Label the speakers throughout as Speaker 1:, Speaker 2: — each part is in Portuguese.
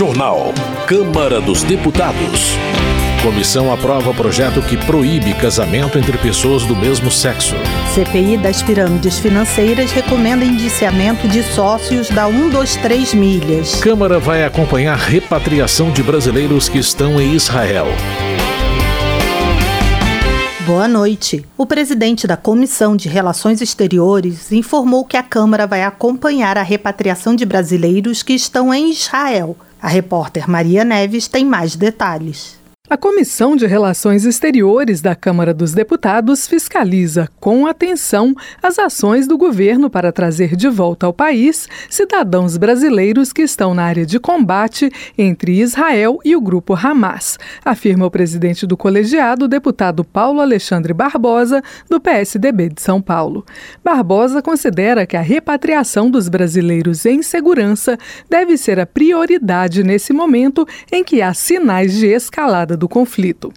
Speaker 1: Jornal. Câmara dos Deputados. Comissão aprova projeto que proíbe casamento entre pessoas do mesmo sexo.
Speaker 2: CPI das pirâmides financeiras recomenda indiciamento de sócios da 123 milhas.
Speaker 1: Câmara vai acompanhar repatriação de brasileiros que estão em Israel.
Speaker 2: Boa noite. O presidente da Comissão de Relações Exteriores informou que a Câmara vai acompanhar a repatriação de brasileiros que estão em Israel. A repórter Maria Neves tem mais detalhes.
Speaker 3: A Comissão de Relações Exteriores da Câmara dos Deputados fiscaliza com atenção as ações do governo para trazer de volta ao país cidadãos brasileiros que estão na área de combate entre Israel e o grupo Hamas, afirma o presidente do colegiado, deputado Paulo Alexandre Barbosa, do PSDB de São Paulo. Barbosa considera que a repatriação dos brasileiros em segurança deve ser a prioridade nesse momento em que há sinais de escalada do conflito.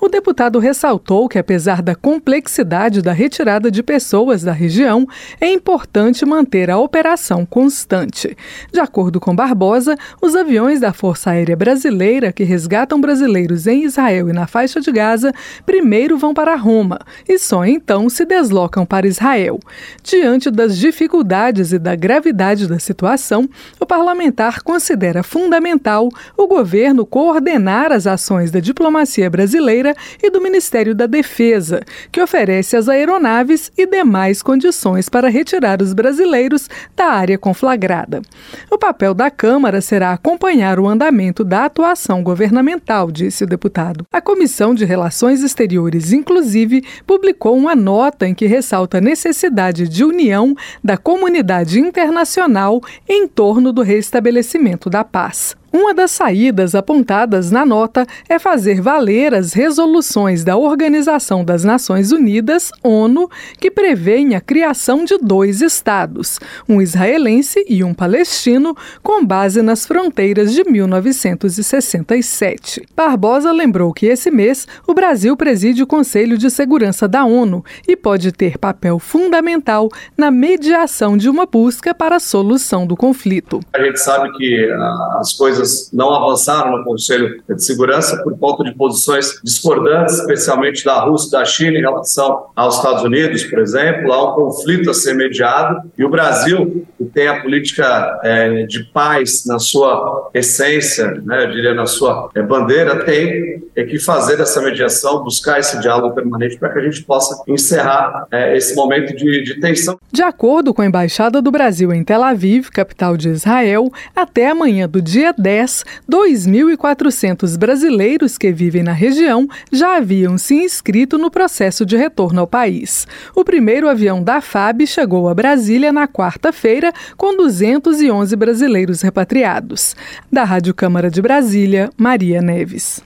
Speaker 3: O deputado ressaltou que, apesar da complexidade da retirada de pessoas da região, é importante manter a operação constante. De acordo com Barbosa, os aviões da Força Aérea Brasileira que resgatam brasileiros em Israel e na faixa de Gaza primeiro vão para Roma e só então se deslocam para Israel. Diante das dificuldades e da gravidade da situação, o parlamentar considera fundamental o governo coordenar as ações da diplomacia brasileira e do Ministério da Defesa, que oferece as aeronaves e demais condições para retirar os brasileiros da área conflagrada. O papel da Câmara será acompanhar o andamento da atuação governamental, disse o deputado. A Comissão de Relações Exteriores, inclusive, publicou uma nota em que ressalta a necessidade de união da comunidade internacional em torno do restabelecimento da paz. Uma das saídas apontadas na nota é fazer valer as resoluções da Organização das Nações Unidas, ONU, que prevêem a criação de dois estados, um israelense e um palestino, com base nas fronteiras de 1967. Barbosa lembrou que esse mês o Brasil preside o Conselho de Segurança da ONU e pode ter papel fundamental na mediação de uma busca para a solução do conflito.
Speaker 4: A gente sabe que ah, as coisas coisas não avançaram no Conselho de Segurança por conta de posições discordantes, especialmente da Rússia e da China em relação aos Estados Unidos, por exemplo. Há um conflito a ser mediado e o Brasil, que tem a política é, de paz na sua essência, né, eu diria na sua é, bandeira, tem é que fazer essa mediação, buscar esse diálogo permanente para que a gente possa encerrar é, esse momento de, de tensão.
Speaker 3: De acordo com a Embaixada do Brasil em Tel Aviv, capital de Israel, até amanhã do dia 10 2010, 2.400 brasileiros que vivem na região já haviam se inscrito no processo de retorno ao país. O primeiro avião da FAB chegou a Brasília na quarta-feira com 211 brasileiros repatriados. Da Rádio Câmara de Brasília, Maria Neves.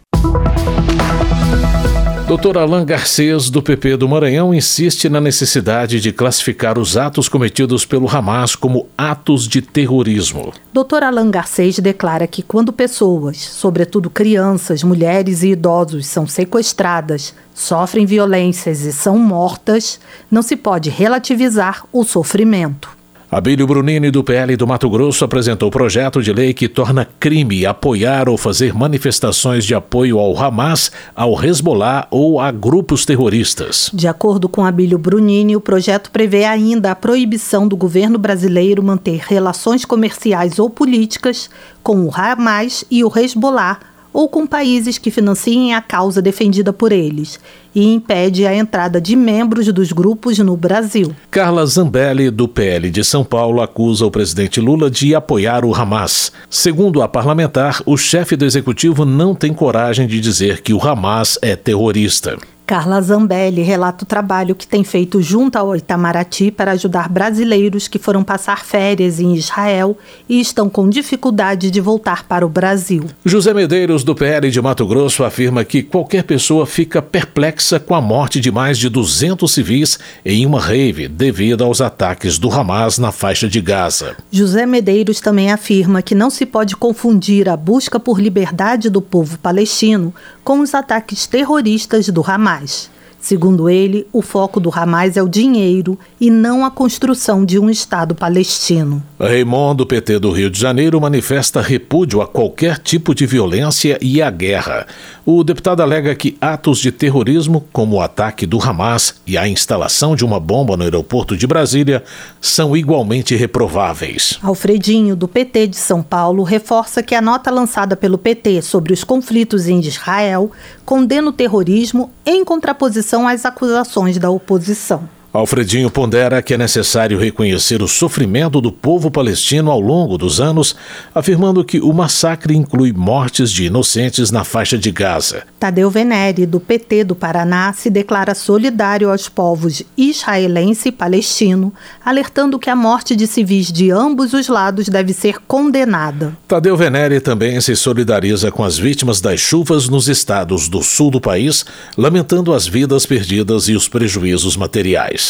Speaker 1: Doutor Alain Garcês, do PP do Maranhão, insiste na necessidade de classificar os atos cometidos pelo Hamas como atos de terrorismo.
Speaker 2: Doutor Alain Garcês declara que quando pessoas, sobretudo crianças, mulheres e idosos, são sequestradas, sofrem violências e são mortas, não se pode relativizar o sofrimento.
Speaker 1: Abílio Brunini, do PL do Mato Grosso, apresentou o projeto de lei que torna crime apoiar ou fazer manifestações de apoio ao Hamas, ao Hezbollah ou a grupos terroristas.
Speaker 2: De acordo com Abílio Brunini, o projeto prevê ainda a proibição do governo brasileiro manter relações comerciais ou políticas com o Hamas e o Hezbollah ou com países que financiem a causa defendida por eles e impede a entrada de membros dos grupos no Brasil.
Speaker 1: Carla Zambelli, do PL de São Paulo, acusa o presidente Lula de apoiar o Hamas. Segundo a parlamentar, o chefe do executivo não tem coragem de dizer que o Hamas é terrorista.
Speaker 2: Carla Zambelli relata o trabalho que tem feito junto ao Itamaraty para ajudar brasileiros que foram passar férias em Israel e estão com dificuldade de voltar para o Brasil.
Speaker 1: José Medeiros, do PL de Mato Grosso, afirma que qualquer pessoa fica perplexa com a morte de mais de 200 civis em uma rave devido aos ataques do Hamas na faixa de Gaza.
Speaker 2: José Medeiros também afirma que não se pode confundir a busca por liberdade do povo palestino com os ataques terroristas do Hamas paz. Segundo ele, o foco do Hamas é o dinheiro e não a construção de um Estado palestino.
Speaker 1: Raymond, do PT do Rio de Janeiro, manifesta repúdio a qualquer tipo de violência e à guerra. O deputado alega que atos de terrorismo, como o ataque do Hamas e a instalação de uma bomba no aeroporto de Brasília, são igualmente reprováveis.
Speaker 2: Alfredinho, do PT de São Paulo, reforça que a nota lançada pelo PT sobre os conflitos em Israel condena o terrorismo em contraposição às acusações da oposição.
Speaker 1: Alfredinho pondera que é necessário reconhecer o sofrimento do povo palestino ao longo dos anos, afirmando que o massacre inclui mortes de inocentes na faixa de Gaza.
Speaker 2: Tadeu Venere, do PT do Paraná, se declara solidário aos povos israelense e palestino, alertando que a morte de civis de ambos os lados deve ser condenada.
Speaker 1: Tadeu Venere também se solidariza com as vítimas das chuvas nos estados do sul do país, lamentando as vidas perdidas e os prejuízos materiais.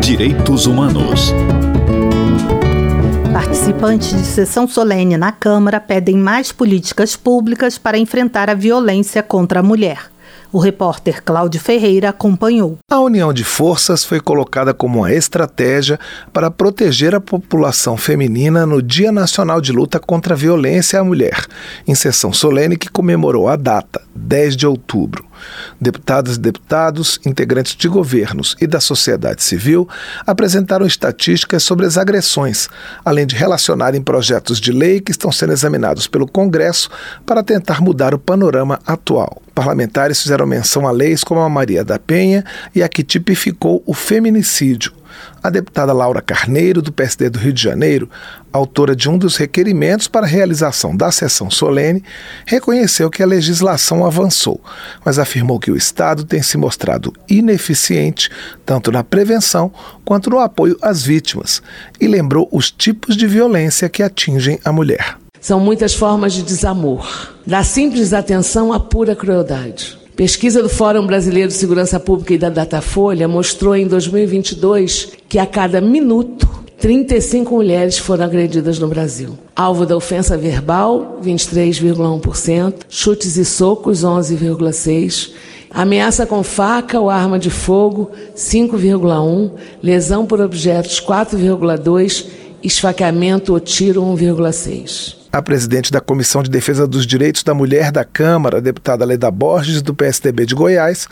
Speaker 5: Direitos Humanos.
Speaker 2: Participantes de sessão solene na Câmara pedem mais políticas públicas para enfrentar a violência contra a mulher. O repórter Cláudio Ferreira acompanhou.
Speaker 6: A união de forças foi colocada como uma estratégia para proteger a população feminina no Dia Nacional de Luta contra a Violência à Mulher, em sessão solene que comemorou a data, 10 de outubro. Deputadas e deputados, integrantes de governos e da sociedade civil apresentaram estatísticas sobre as agressões, além de relacionarem projetos de lei que estão sendo examinados pelo Congresso para tentar mudar o panorama atual. Parlamentares fizeram menção a leis como a Maria da Penha e a que tipificou o feminicídio. A deputada Laura Carneiro, do PSD do Rio de Janeiro, autora de um dos requerimentos para a realização da sessão solene, reconheceu que a legislação avançou, mas afirmou que o Estado tem se mostrado ineficiente tanto na prevenção quanto no apoio às vítimas e lembrou os tipos de violência que atingem a mulher.
Speaker 7: São muitas formas de desamor, da simples atenção à pura crueldade. Pesquisa do Fórum Brasileiro de Segurança Pública e da Datafolha mostrou em 2022 que a cada minuto 35 mulheres foram agredidas no Brasil. Alvo da ofensa verbal, 23,1%, chutes e socos, 11,6%, ameaça com faca ou arma de fogo, 5,1%, lesão por objetos, 4,2%, esfaqueamento ou tiro, 1,6%.
Speaker 6: A presidente da Comissão de Defesa dos Direitos da Mulher da Câmara, deputada Leda Borges, do PSDB de Goiás,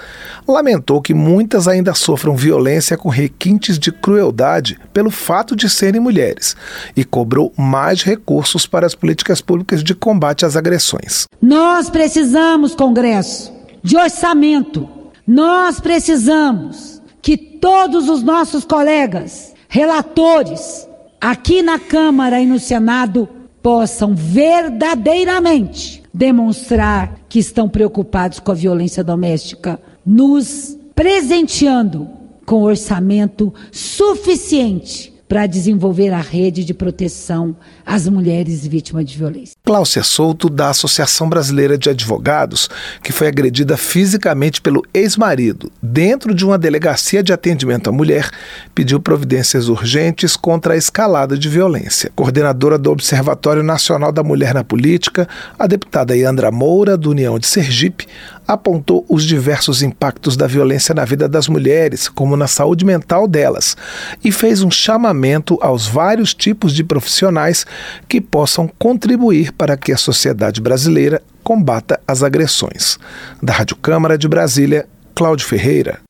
Speaker 6: lamentou que muitas ainda sofram violência com requintes de crueldade pelo fato de serem mulheres e cobrou mais recursos para as políticas públicas de combate às agressões.
Speaker 8: Nós precisamos, Congresso, de orçamento. Nós precisamos que todos os nossos colegas, relatores, aqui na Câmara e no Senado, possam verdadeiramente demonstrar que estão preocupados com a violência doméstica, nos presenteando com orçamento suficiente para desenvolver a rede de proteção às mulheres vítimas de violência.
Speaker 6: Cláudia Souto, da Associação Brasileira de Advogados, que foi agredida fisicamente pelo ex-marido dentro de uma delegacia de atendimento à mulher, pediu providências urgentes contra a escalada de violência. Coordenadora do Observatório Nacional da Mulher na Política, a deputada Yandra Moura, do União de Sergipe, apontou os diversos impactos da violência na vida das mulheres, como na saúde mental delas, e fez um chamamento aos vários tipos de profissionais que possam contribuir para que a sociedade brasileira combata as agressões. Da Rádio Câmara de Brasília, Cláudio Ferreira.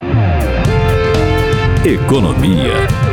Speaker 5: Economia.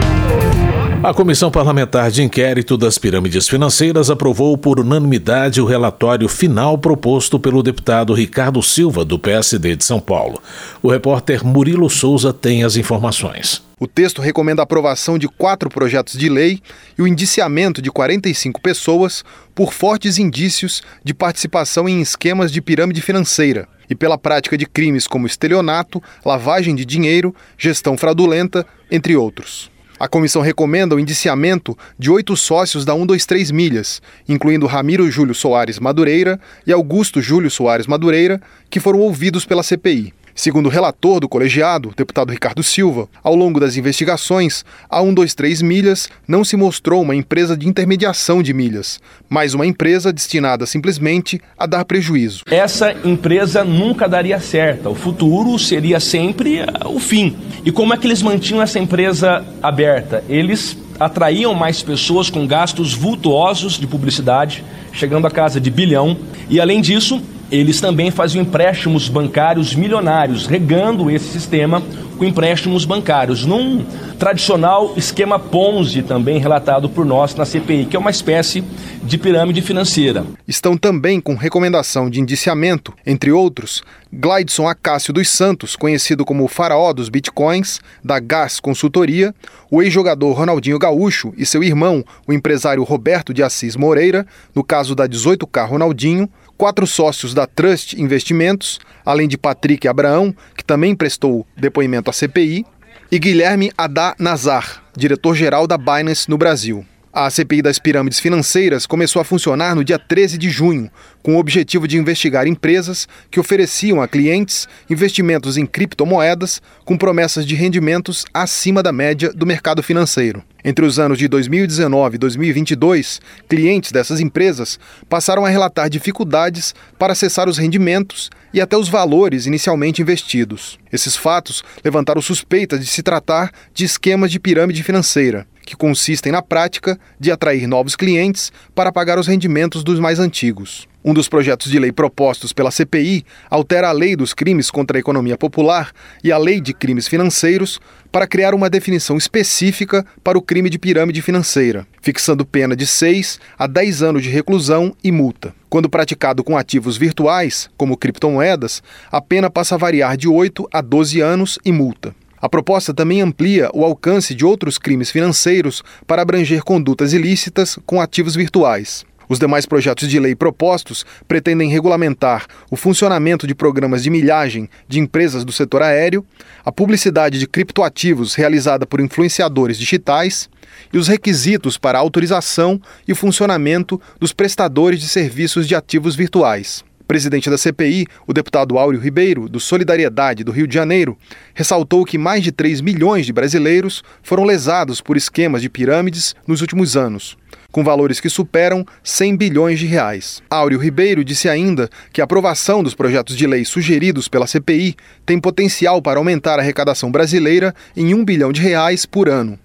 Speaker 1: A Comissão Parlamentar de Inquérito das Pirâmides Financeiras aprovou por unanimidade o relatório final proposto pelo deputado Ricardo Silva, do PSD de São Paulo. O repórter Murilo Souza tem as informações.
Speaker 9: O texto recomenda a aprovação de quatro projetos de lei e o indiciamento de 45 pessoas por fortes indícios de participação em esquemas de pirâmide financeira e pela prática de crimes como estelionato, lavagem de dinheiro, gestão fraudulenta, entre outros. A comissão recomenda o indiciamento de oito sócios da 123 Milhas, incluindo Ramiro Júlio Soares Madureira e Augusto Júlio Soares Madureira, que foram ouvidos pela CPI. Segundo o relator do colegiado, deputado Ricardo Silva, ao longo das investigações, a 123 Milhas não se mostrou uma empresa de intermediação de milhas, mas uma empresa destinada simplesmente a dar prejuízo.
Speaker 10: Essa empresa nunca daria certo, o futuro seria sempre eh, o fim. E como é que eles mantinham essa empresa aberta? Eles atraíam mais pessoas com gastos vultuosos de publicidade, chegando a casa de bilhão, e além disso, eles também faziam empréstimos bancários milionários, regando esse sistema com empréstimos bancários, num tradicional esquema Ponzi, também relatado por nós na CPI, que é uma espécie de pirâmide financeira.
Speaker 9: Estão também com recomendação de indiciamento, entre outros, Glidson Acácio dos Santos, conhecido como o faraó dos bitcoins, da Gas Consultoria, o ex-jogador Ronaldinho Gaúcho e seu irmão, o empresário Roberto de Assis Moreira, no caso da 18K Ronaldinho, quatro sócios da Trust Investimentos, além de Patrick Abraão, que também prestou depoimento à CPI, e Guilherme Adá Nazar, diretor-geral da Binance no Brasil. A CPI das pirâmides financeiras começou a funcionar no dia 13 de junho, com o objetivo de investigar empresas que ofereciam a clientes investimentos em criptomoedas com promessas de rendimentos acima da média do mercado financeiro. Entre os anos de 2019 e 2022, clientes dessas empresas passaram a relatar dificuldades para acessar os rendimentos e até os valores inicialmente investidos. Esses fatos levantaram suspeitas de se tratar de esquemas de pirâmide financeira que consistem na prática de atrair novos clientes para pagar os rendimentos dos mais antigos. Um dos projetos de lei propostos pela CPI altera a lei dos crimes contra a economia popular e a lei de crimes financeiros para criar uma definição específica para o crime de pirâmide financeira, fixando pena de 6 a 10 anos de reclusão e multa. Quando praticado com ativos virtuais, como criptomoedas, a pena passa a variar de 8 a 12 anos e multa. A proposta também amplia o alcance de outros crimes financeiros para abranger condutas ilícitas com ativos virtuais. Os demais projetos de lei propostos pretendem regulamentar o funcionamento de programas de milhagem de empresas do setor aéreo, a publicidade de criptoativos realizada por influenciadores digitais e os requisitos para autorização e funcionamento dos prestadores de serviços de ativos virtuais presidente da CPI, o deputado Áureo Ribeiro, do Solidariedade do Rio de Janeiro, ressaltou que mais de 3 milhões de brasileiros foram lesados por esquemas de pirâmides nos últimos anos, com valores que superam 100 bilhões de reais. Áureo Ribeiro disse ainda que a aprovação dos projetos de lei sugeridos pela CPI tem potencial para aumentar a arrecadação brasileira em 1 bilhão de reais por ano.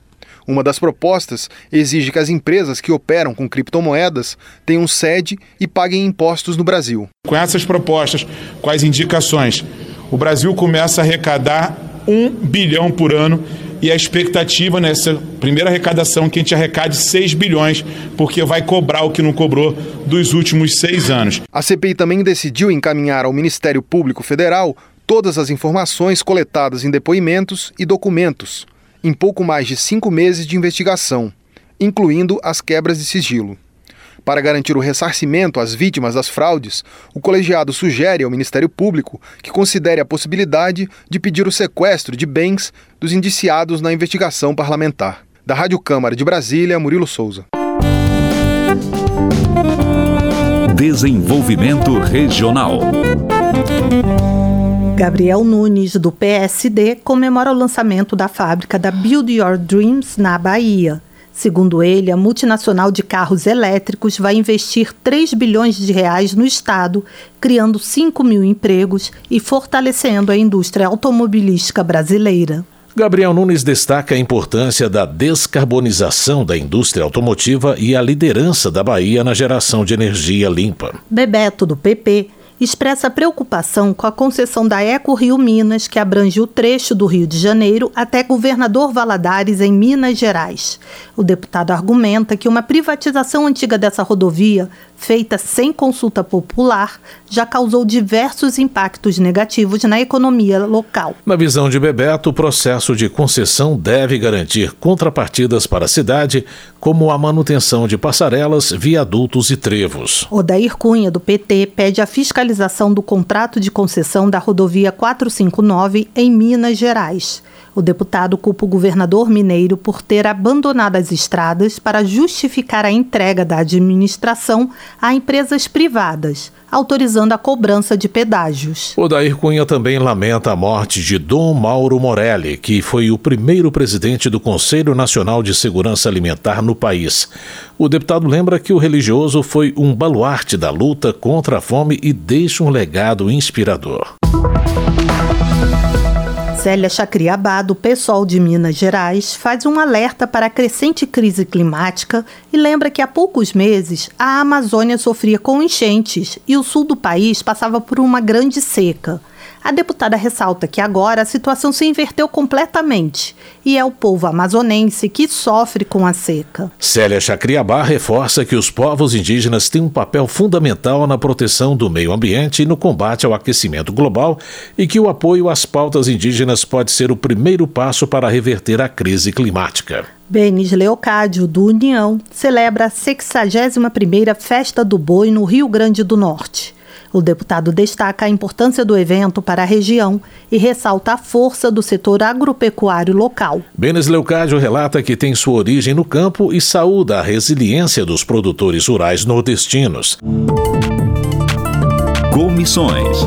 Speaker 9: Uma das propostas exige que as empresas que operam com criptomoedas tenham sede e paguem impostos no Brasil.
Speaker 11: Com essas propostas, com as indicações, o Brasil começa a arrecadar um bilhão por ano e a expectativa nessa primeira arrecadação é que a gente arrecade 6 bilhões, porque vai cobrar o que não cobrou dos últimos seis anos.
Speaker 9: A CPI também decidiu encaminhar ao Ministério Público Federal todas as informações coletadas em depoimentos e documentos em pouco mais de cinco meses de investigação, incluindo as quebras de sigilo. Para garantir o ressarcimento às vítimas das fraudes, o colegiado sugere ao Ministério Público que considere a possibilidade de pedir o sequestro de bens dos indiciados na investigação parlamentar. Da Rádio Câmara de Brasília, Murilo Souza.
Speaker 5: Desenvolvimento Regional.
Speaker 2: Gabriel Nunes, do PSD, comemora o lançamento da fábrica da Build Your Dreams na Bahia. Segundo ele, a multinacional de carros elétricos vai investir 3 bilhões de reais no estado, criando 5 mil empregos e fortalecendo a indústria automobilística brasileira.
Speaker 1: Gabriel Nunes destaca a importância da descarbonização da indústria automotiva e a liderança da Bahia na geração de energia limpa.
Speaker 2: Bebeto, do PP, expressa preocupação com a concessão da Eco Rio Minas, que abrange o trecho do Rio de Janeiro até Governador Valadares, em Minas Gerais. O deputado argumenta que uma privatização antiga dessa rodovia feita sem consulta popular, já causou diversos impactos negativos na economia local.
Speaker 1: Na visão de Bebeto, o processo de concessão deve garantir contrapartidas para a cidade, como a manutenção de passarelas, viadutos e trevos.
Speaker 2: Odair Cunha, do PT, pede a fiscalização do contrato de concessão da rodovia 459 em Minas Gerais. O deputado culpa o governador mineiro por ter abandonado as estradas para justificar a entrega da administração a empresas privadas, autorizando a cobrança de pedágios.
Speaker 1: O Dair Cunha também lamenta a morte de Dom Mauro Morelli, que foi o primeiro presidente do Conselho Nacional de Segurança Alimentar no país. O deputado lembra que o religioso foi um baluarte da luta contra a fome e deixa um legado inspirador.
Speaker 2: Célia Chacriabá, do PSOL de Minas Gerais, faz um alerta para a crescente crise climática e lembra que há poucos meses a Amazônia sofria com enchentes e o sul do país passava por uma grande seca. A deputada ressalta que agora a situação se inverteu completamente e é o povo amazonense que sofre com a seca.
Speaker 1: Célia Chacriabá reforça que os povos indígenas têm um papel fundamental na proteção do meio ambiente e no combate ao aquecimento global e que o apoio às pautas indígenas pode ser o primeiro passo para reverter a crise climática.
Speaker 2: Benis Leocádio, do União, celebra a 61ª Festa do Boi no Rio Grande do Norte. O deputado destaca a importância do evento para a região e ressalta a força do setor agropecuário local.
Speaker 1: Benes Leucádio relata que tem sua origem no campo e saúda a resiliência dos produtores rurais nordestinos.
Speaker 5: Comissões.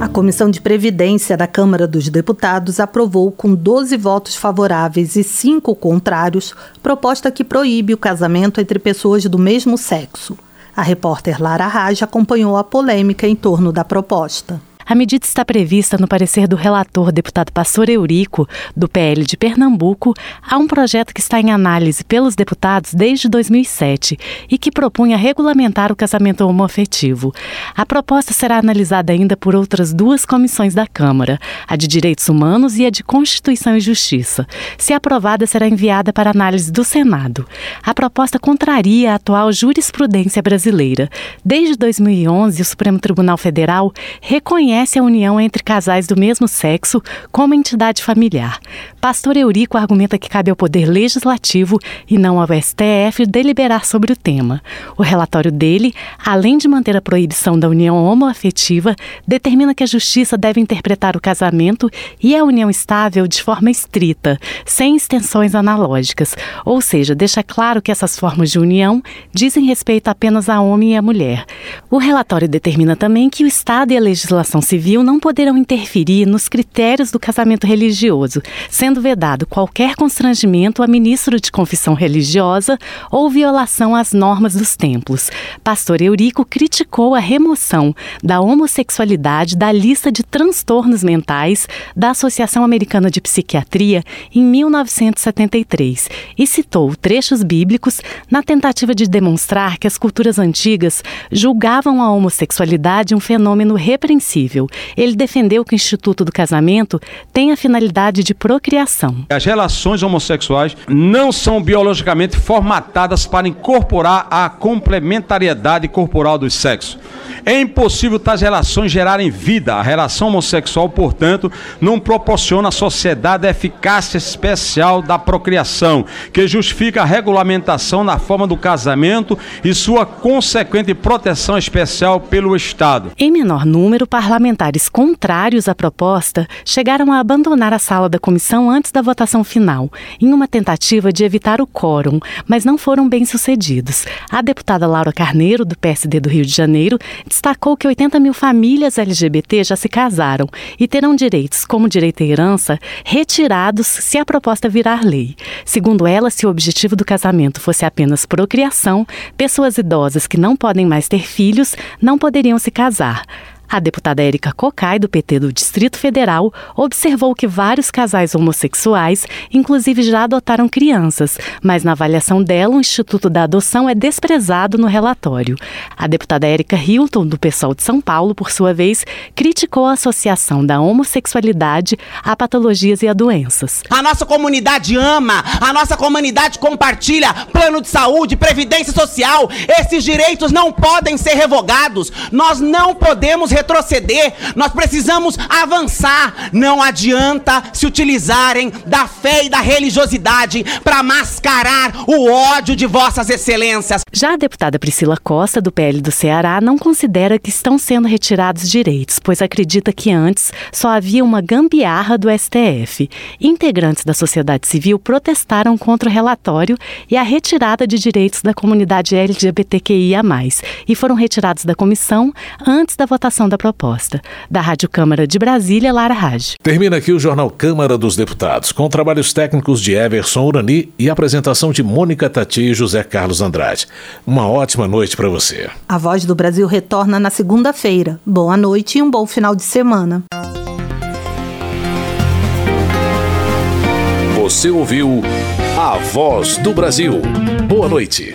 Speaker 2: A Comissão de Previdência da Câmara dos Deputados aprovou, com 12 votos favoráveis e 5 contrários, proposta que proíbe o casamento entre pessoas do mesmo sexo. A repórter Lara Raj acompanhou a polêmica em torno da proposta.
Speaker 12: A medida está prevista no parecer do relator deputado Pastor Eurico, do PL de Pernambuco, a um projeto que está em análise pelos deputados desde 2007 e que propunha regulamentar o casamento homoafetivo. A proposta será analisada ainda por outras duas comissões da Câmara, a de Direitos Humanos e a de Constituição e Justiça. Se aprovada, será enviada para análise do Senado. A proposta contraria a atual jurisprudência brasileira. Desde 2011, o Supremo Tribunal Federal reconhece reconhece a união entre casais do mesmo sexo como entidade familiar. Pastor Eurico argumenta que cabe ao Poder Legislativo e não ao STF deliberar sobre o tema. O relatório dele, além de manter a proibição da união homoafetiva, determina que a Justiça deve interpretar o casamento e a união estável de forma estrita, sem extensões analógicas, ou seja, deixa claro que essas formas de união dizem respeito apenas a homem e a mulher. O relatório determina também que o Estado e a legislação civil não poderão interferir nos critérios do casamento religioso, sendo vedado qualquer constrangimento a ministro de confissão religiosa ou violação às normas dos templos. Pastor Eurico criticou a remoção da homossexualidade da lista de transtornos mentais da Associação Americana de Psiquiatria em 1973 e citou trechos bíblicos na tentativa de demonstrar que as culturas antigas julgavam a homossexualidade um fenômeno repreensível ele defendeu que o Instituto do Casamento tem a finalidade de procriação.
Speaker 13: As relações homossexuais não são biologicamente formatadas para incorporar a complementariedade corporal dos sexos. É impossível tais relações gerarem vida. A relação homossexual, portanto, não proporciona à sociedade a eficácia especial da procriação, que justifica a regulamentação na forma do casamento e sua consequente proteção especial pelo Estado.
Speaker 12: Em menor número, parlamentares contrários à proposta chegaram a abandonar a sala da comissão antes da votação final, em uma tentativa de evitar o quórum, mas não foram bem sucedidos. A deputada Laura Carneiro, do PSD do Rio de Janeiro, destacou que 80 mil famílias LGBT já se casaram e terão direitos, como direito à herança, retirados se a proposta virar lei. Segundo ela, se o objetivo do casamento fosse apenas procriação, pessoas idosas que não podem mais ter filhos não poderiam se casar. A deputada Érica Cocai, do PT do Distrito Federal, observou que vários casais homossexuais, inclusive, já adotaram crianças, mas na avaliação dela, o Instituto da Adoção é desprezado no relatório. A deputada Érica Hilton, do PSOL de São Paulo, por sua vez, criticou a associação da homossexualidade a patologias e a doenças.
Speaker 14: A nossa comunidade ama, a nossa comunidade compartilha plano de saúde, previdência social. Esses direitos não podem ser revogados. Nós não podemos retroceder, nós precisamos avançar. Não adianta se utilizarem da fé e da religiosidade para mascarar o ódio de vossas excelências.
Speaker 12: Já a deputada Priscila Costa, do PL do Ceará, não considera que estão sendo retirados direitos, pois acredita que antes só havia uma gambiarra do STF. Integrantes da sociedade civil protestaram contra o relatório e a retirada de direitos da comunidade LGBTQIA, e foram retirados da comissão antes da votação da proposta. Da Rádio Câmara de Brasília, Lara Raj.
Speaker 1: Termina aqui o Jornal Câmara dos Deputados, com trabalhos técnicos de Everson Urani e apresentação de Mônica Tati e José Carlos Andrade. Uma ótima noite para você.
Speaker 2: A Voz do Brasil retorna na segunda-feira. Boa noite e um bom final de semana.
Speaker 1: Você ouviu A Voz do Brasil. Boa noite.